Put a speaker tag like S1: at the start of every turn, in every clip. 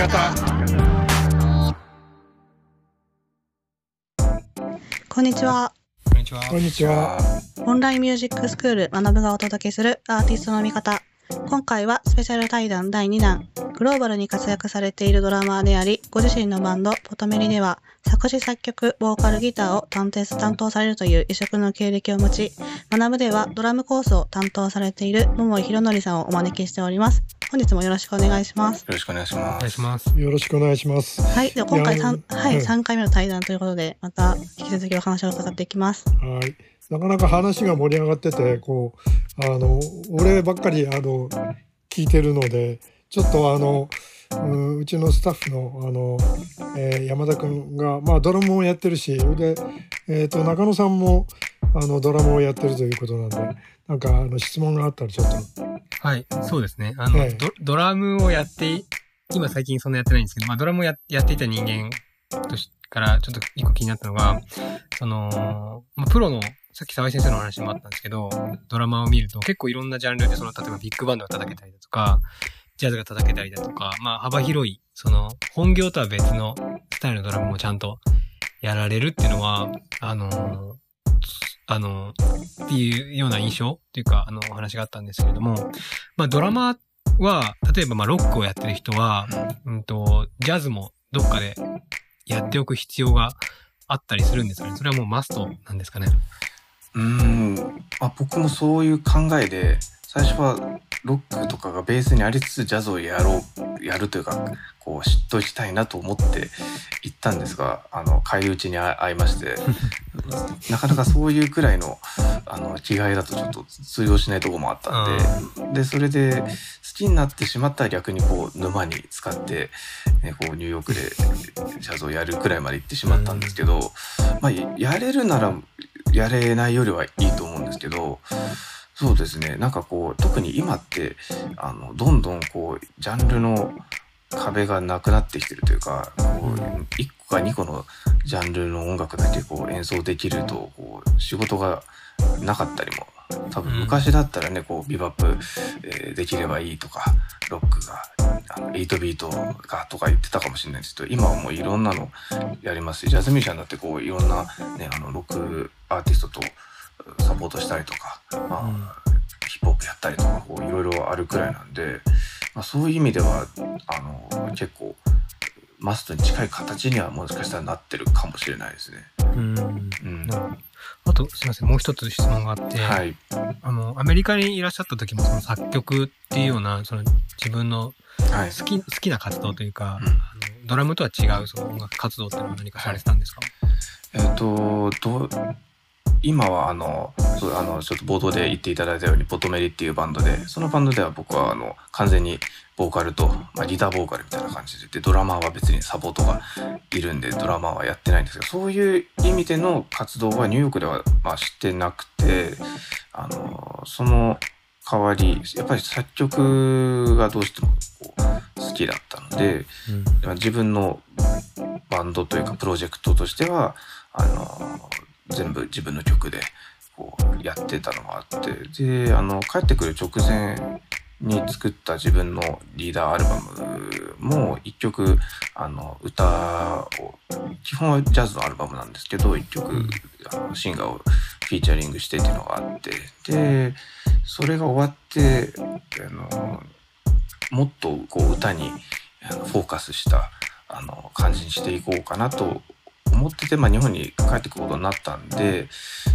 S1: 方
S2: こんにちは。
S3: こんにちは。
S1: こんにちは
S2: オンラインミュージックスクール学ぶがお届けするアーティストの見方。今回はスペシャル対談第2弾。グローバルに活躍されているドラマーであり、ご自身のバンド、ポトメリでは、作詞作曲、ボーカルギターを担当担当されるという異色の経歴を持ち、学ぶではドラムコースを担当されている桃井宏則さんをお招きしております。本日もよろしくお願いします。
S4: よろしくお願いし
S3: お
S4: ます。
S3: 願いします。
S1: よろしくお願いします
S2: はい。では今回三はい、
S1: うん
S2: 3回目の対談ということで、また引き続きお話を伺っていきます。
S1: はいなかなか話が盛り上がっててこうあの俺ばっかりあの聞いてるのでちょっとあのうんうちのスタッフのあの、えー山田君が、まあ、ドラムをやってるしで、えー、と中野さんもあのドラムをやってるということなんでなんかあの質問があったらちょっと
S3: はい、そうですね。あの、
S1: ええ
S3: ドドラムをやってい、今最近そんなやってないんですけど、まあドラムをややっていた人間としからちょっと一個気になったのが、その、まあプロの、さっき沢井先生の話もあったんですけど、ドラマを見ると結構いろんなジャンルで、その、例えばビッグバンドが叩けたりだとか、ジャズが叩けたりだとか、まあ幅広い、その、本業とは別のスタイルのドラムもちゃんとやられるっていうのは、あのあの、っていうような印象っていうか、あの、お話があったんですけれども、まあ、ドラマは、例えば、まあ、ロックをやってる人は、うんと、ジャズもどっかでやっておく必要があったりするんですかね。それはもうマストなんですかね。
S4: うーん、まあ、僕もそういう考えで、最初はロックとかがベースにありつつジャズをやろう、やるというか、こう知っときたいなと思って行ったんですが、あの、帰り討ちに会いまして、なかなかそういうくらいの、あの、気概だとちょっと通用しないところもあったんで、で、それで好きになってしまったら逆にこう沼に使って、ね、こうニューヨークでジャズをやるくらいまで行ってしまったんですけど、まあ、やれるならやれないよりはいいと思うんですけど、そうですね。なんかこう、特に今って、あの、どんどんこう、ジャンルの壁がなくなってきてるというか、こう、1個か2個のジャンルの音楽だけこう演奏できると、こう、仕事がなかったりも、多分昔だったらね、こう、ビバップ、えーできればいいとか、ロックが、あの8ビートがとか言ってたかもしれないですけど、今はもういろんなのやりますし、ジャズミュージシャンだってこう、いろんなね、あの、ロックアーティストとサポートしたりとか、まあ、ヒップホップやったりとか、こう、いろいろあるくらいなんで、まあ、そういう意味では、あの、結構、マストに近い形にはもしかしたらなってるかもしれないですね。
S3: うん。
S4: うん。
S3: あと、すいません、もう一つ質問があって、
S4: はい。
S3: あの、アメリカにいらっしゃった時も、その作曲っていうような、その自分の
S4: はい。
S3: 好き、好きな活動というか、
S4: うん
S3: あのドラムとは違うその音楽活動っていうのは何かされてたんですか、
S4: えっ、と、どう、今はあの、そうあの、ちょっと冒頭で言っていただいたように、ポトメリっていうバンドで、そのバンドでは僕はあの、完全にボーカルと、まあ、ギターボーカルみたいな感じで、で、ドラマーは別にサポートがいるんで、ドラマーはやってないんですけど、そういう意味での活動はニューヨークでは、まあ、してなくて、あの、その代わり、やっぱり作曲がどうしてもこう好きだったので、まあ自分のバンドというかプロジェクトとしてはあの全部自分の曲でこうやってたのがあって。であの帰ってくる直前に作った自分のリーダーアルバムも一曲あの歌を基本はジャズのアルバムなんですけど一曲あのシンガーをフィーチャリングしてっていうのがあって。でそれが終わってあのもっとこう歌にフォーカスしたあの感じにしていこうかなと思ってて、まあ、日本に帰ってくることになったんで、えー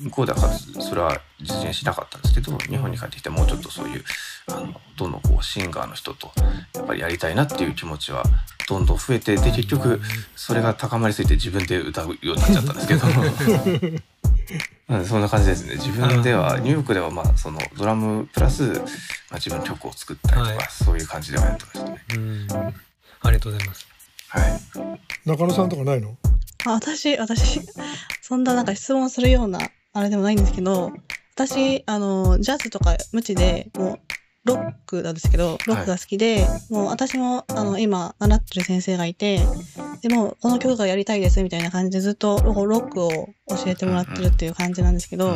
S4: 向こうではそれは実現しなかったんですけど日本に帰ってきてもうちょっとそういうあのどんどんこうシンガーの人とやっぱりやりたいなっていう気持ちはどんどん増えてで結局それが高まりすぎて自分で歌うようになっちゃったんですけど。うんそんな感じですね。自分では、ニューヨークではまあ、そのドラムプラス、まあ自分の曲を作ったりとか、
S3: はい
S4: そういう感じではやってましたね。
S3: うん。ありがとうございます。
S4: はい。
S1: 中野さんとかないの？
S2: あ私、私、そんななんか質問するような、あれでもないんですけど、私、あの、ジャズとか無知で、もう、ロックなんですけど、ロックが好きで、もう私も、あの、今、習ってる先生がいて、でも、この曲がやりたいですみたいな感じでずっとロロックを教えてもらってるっていう感じなんですけど、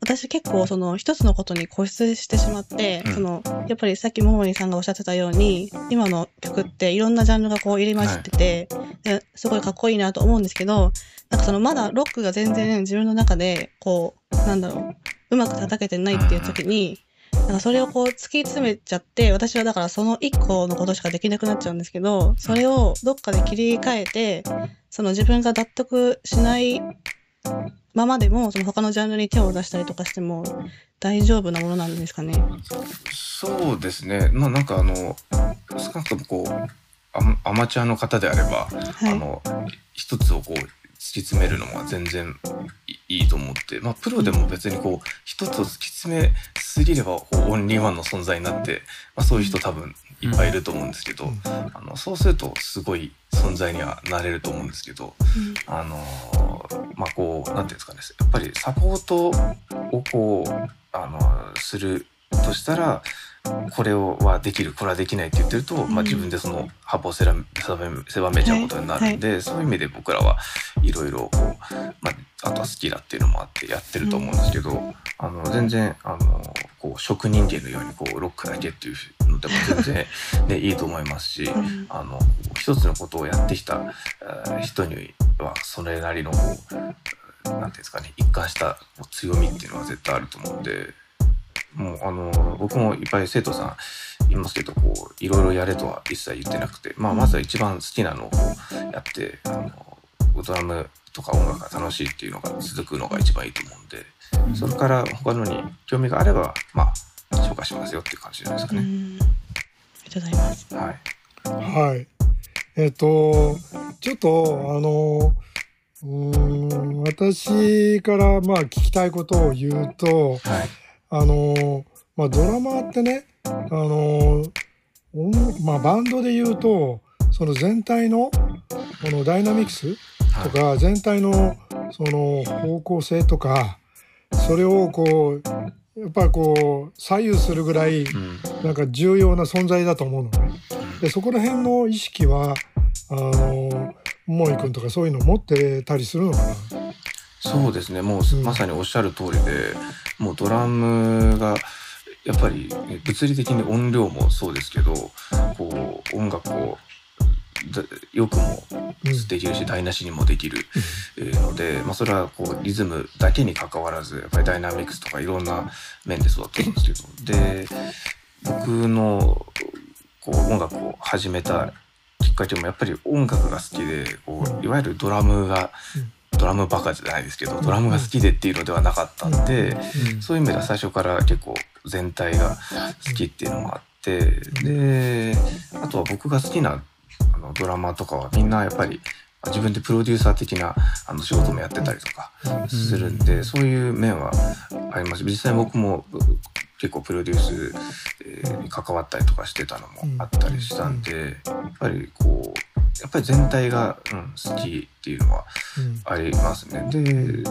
S2: 私結構その一つのことに固執してしまって、
S4: うん。
S2: その、やっぱりさっきももりさんがおっしゃってたように、今の曲っていろんなジャンルがこう入り混じってて、ですごいかっこいいなと思うんですけど、なんかそのまだロックが全然自分の中で、こう、なんだろう、うまく叩けてないっていう時に、なんかそれをこう突き詰めちゃって、私はだからその一個のことしかできなくなっちゃうんですけど、それをどっかで切り替えて、その自分が納得しないままでも、その他のジャンルに手を出したりとかしても大丈夫なものなんですかね？
S4: そうですね。まあなんかあの少なくともこうアマアマチュアの方であれば、
S2: はい。
S4: あの一つをこう突き詰めるのは全然いいいと思って、まあプロでも別にこう一つを突き詰めすぎればこうオンリーワンの存在になって、まあそういう人多分いっぱいいると思うんですけど、あのそうするとすごい存在にはなれると思うんですけど、あのまあこうなんていうんですかねやっぱりサポートをこうあのするとしたらこれをはできるこれはできないって言ってると、まあ、
S2: うん
S4: 自分でその幅を狭めちゃうことになるんで、そういう意味で僕らはいろいろこう、まあ、あとは好きだっていうのもあってやってると思うんですけど、あの全然あのこう職人芸のようにこうロックだけっていうのでも全然、ね、いいと思いますし。
S2: うん。
S4: あの一つのことをやってきたえー人にはそれなりのこうなんていうんですかね一貫した強みっていうのは絶対あると思うんでもうあの僕もいっぱい生徒さんいますけどこういろいろやれとは一切言ってなくて、まあ、まずは一番好きなのをやってあのドラムとか音楽が楽しいっていうのが続くのが一番いいと思うんでそれから他のに興味があればまあ紹介しますよっていう感じじゃないですかね。
S2: うん。ありがとうございます。
S4: はい
S1: はい。えっ、と、ちょっと、あの、うーん、私からまあ聞きたいことを言うと、
S4: はい
S1: あの、まあドラマーってね、あの、音まあバンドで言うと、その全体の、このダイナミクスとか、全体のその方向性とか、それをこう、やっぱりこう、左右するぐらい、
S4: うん。
S1: なんか重要な存在だと思うの。ね。でそこら辺の意識はあの桃井君とかそういうの持ってたりするのかな
S4: そうですね。もう
S1: うん。
S4: まさにおっしゃる通りで、もうドラムがやっぱりね物理的に音量もそうですけどこう音楽をだよくも
S1: うん。
S4: できるし台無しにもできるえーので、まあ、それはこうリズムだけに関わらずやっぱりダイナミクスとかいろんな面で育ってるんですけどで僕のこう音楽を始めたきっかけもやっぱり音楽が好きでこういわゆるドラムがドラムバカじゃないですけどドラムが好きでっていうのではなかったんでそういう意味では最初から結構全体が好きっていうのもあってであとは僕が好きなあのドラマとかはみんなやっぱり自分でプロデューサー的なあの仕事もやってたりとかするんで、そういう面はあります。実際僕も結構プロデュースえーに関わったりとかしてたのもあったりしたんでやっぱりこうやっぱり全体が、うん、好きっていうのは
S1: うん
S4: ありますね。で、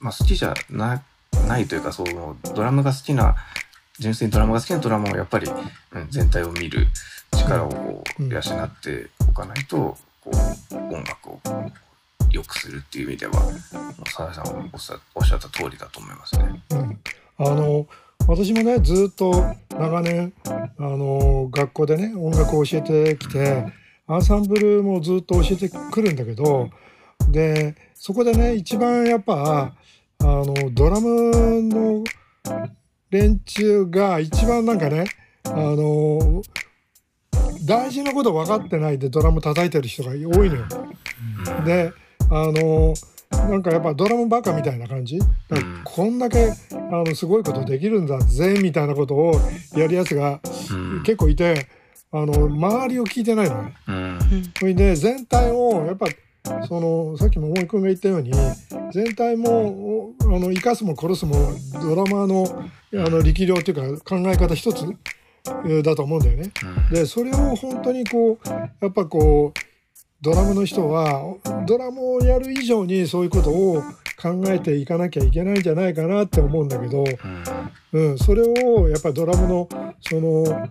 S4: まあ、好きじゃなないというかそのドラムが好きな純粋にドラムが好きなドラマはやっぱり、うん、全体を見る力をこう
S1: うん
S4: 養っておかないとこう音楽を良くするっていう意味では澤井さんがおっしゃおっしゃった通りだと思いますね。
S1: うんあの私もねずっと長年あの学校でね音楽を教えてきてアンサンブルもずっと教えてくるんだけどでそこでね一番やっぱあのドラムの連中が一番なんかねあの大事なこと分かってないでドラム叩いてる人が多いのよ。
S4: うん。
S1: であのなんかやっぱドラムバカみたいな感じ？こんだけあのすごいことできるんだぜみたいなことをやるやつが
S4: うん。
S1: 結構いてあの周りを聞いてないのね。
S4: うん
S2: うん
S1: それで全体をやっぱそのさっきも大井君が言ったように全体もあの生かすも殺すもドラマーのあの力量っていうか考え方一つえーだと思うんだよね。でそれを本当にこうやっぱこうドラムの人はドラムをやる以上にそういうことを考えていかなきゃいけないんじゃないかなって思うんだけど、
S4: うん
S1: うん、それをやっぱりドラムのその、うん、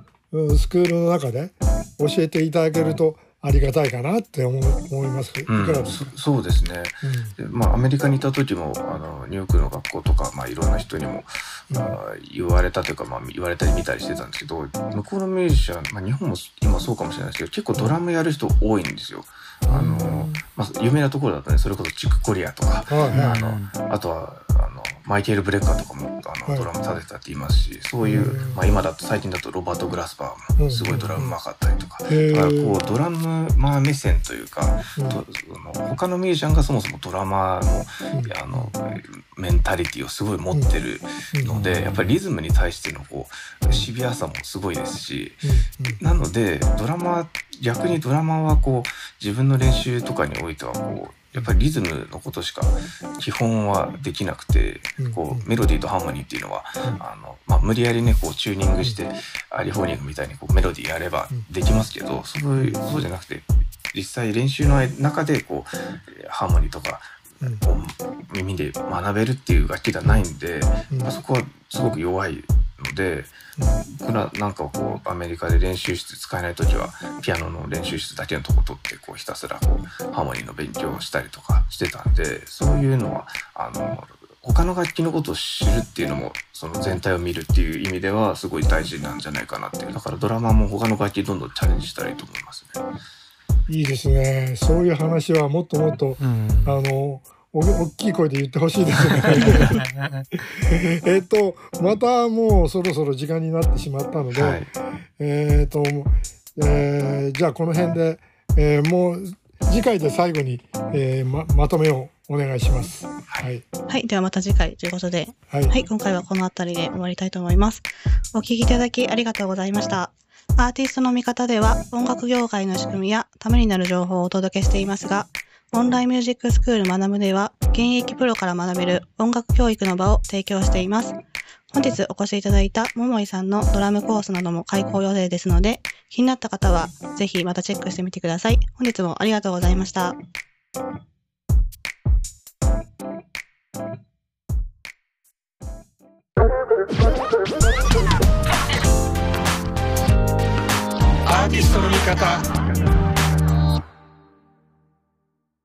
S1: スクールの中で教えていただけるとありがたいかなって思う思います。いか
S4: うん
S1: がですか、
S4: そそうですね。でまあ、アメリカにいた時もあのニューヨークの学校とか、まあ、いろんな人にも、
S1: うん。
S4: あー言われたというか、まあ、言われたり見たりしてたんですけど向こうのミュージシャン、まあ、日本も今そうかもしれないですけど結構ドラムやる人多いんですよ。あのまあ、有名なところだとねそれこそチック・コリアとかあのあとはマイケル・ブレッカーとかもあの、
S1: はい。
S4: ドラム立てたって言いますしそういう、
S1: うん。
S4: まあ、今だと最近だとロバート・グラスパーもすごいドラムうまかったりとか、
S1: へ
S4: だからこ
S1: ー
S4: うドラムマー目線というか、
S1: うん。
S4: の他のミュージシャンがそもそもドラマーの
S1: うん。
S4: あのメンタリティをすごい持ってるので、やっぱりリズムに対してのこうシビアさもすごいですし
S1: うん。
S4: なのでドラマ逆にドラマはこう自分の練習とかにおいてはこうやっぱりリズムのことしか基本はできなくて
S1: うん。
S4: こうメロディーとハーモニーっていうのは
S1: うん。
S4: あの、まあ、無理やりねこうチューニングしてアリフォーニングみたいにこうメロディーやればできますけどそうそうじゃなくて実際練習の中でこうハーモニーとか耳で学べるっていう楽器ではないんで、
S1: うん。
S4: まあ、そこはすごく弱いので僕らなんかこうアメリカで練習室使えない時はピアノの練習室だけのとこ取ってこうひたすらこうハーモニーの勉強をしたりとかしてたんでそういうのはあの他の楽器のことを知るっていうのもその全体を見るっていう意味ではすごい大事なんじゃないかなっていうだからドラマーも他の楽器どんどんチャレンジしたらいいと思いますね。
S1: いいですねそういう話はもっともっと
S3: うん。
S1: あのお大きい声で言ってほしいですね えっとまたもうそろそろ時間になってしまったので、
S4: はい、
S1: えっ、と、えーじゃあこの辺で、えーもう次回で最後に、えーままとめをお願いします。はい。
S2: はい。ではまた次回ということで、
S1: はい。
S2: はい。今回はこの辺りで終わりたいと思います。お聞きいただきありがとうございました。アーティストの見方では音楽業界の仕組みやためになる情報をお届けしていますが、オンラインミュージックスクール学ぶでは現役プロから学べる音楽教育の場を提供しています。本日お越しいただいた桃井さんのドラムコースなども開講予定ですので、気になった方はぜひまたチェックしてみてください。本日もありがとうございました。
S3: アーティストの見方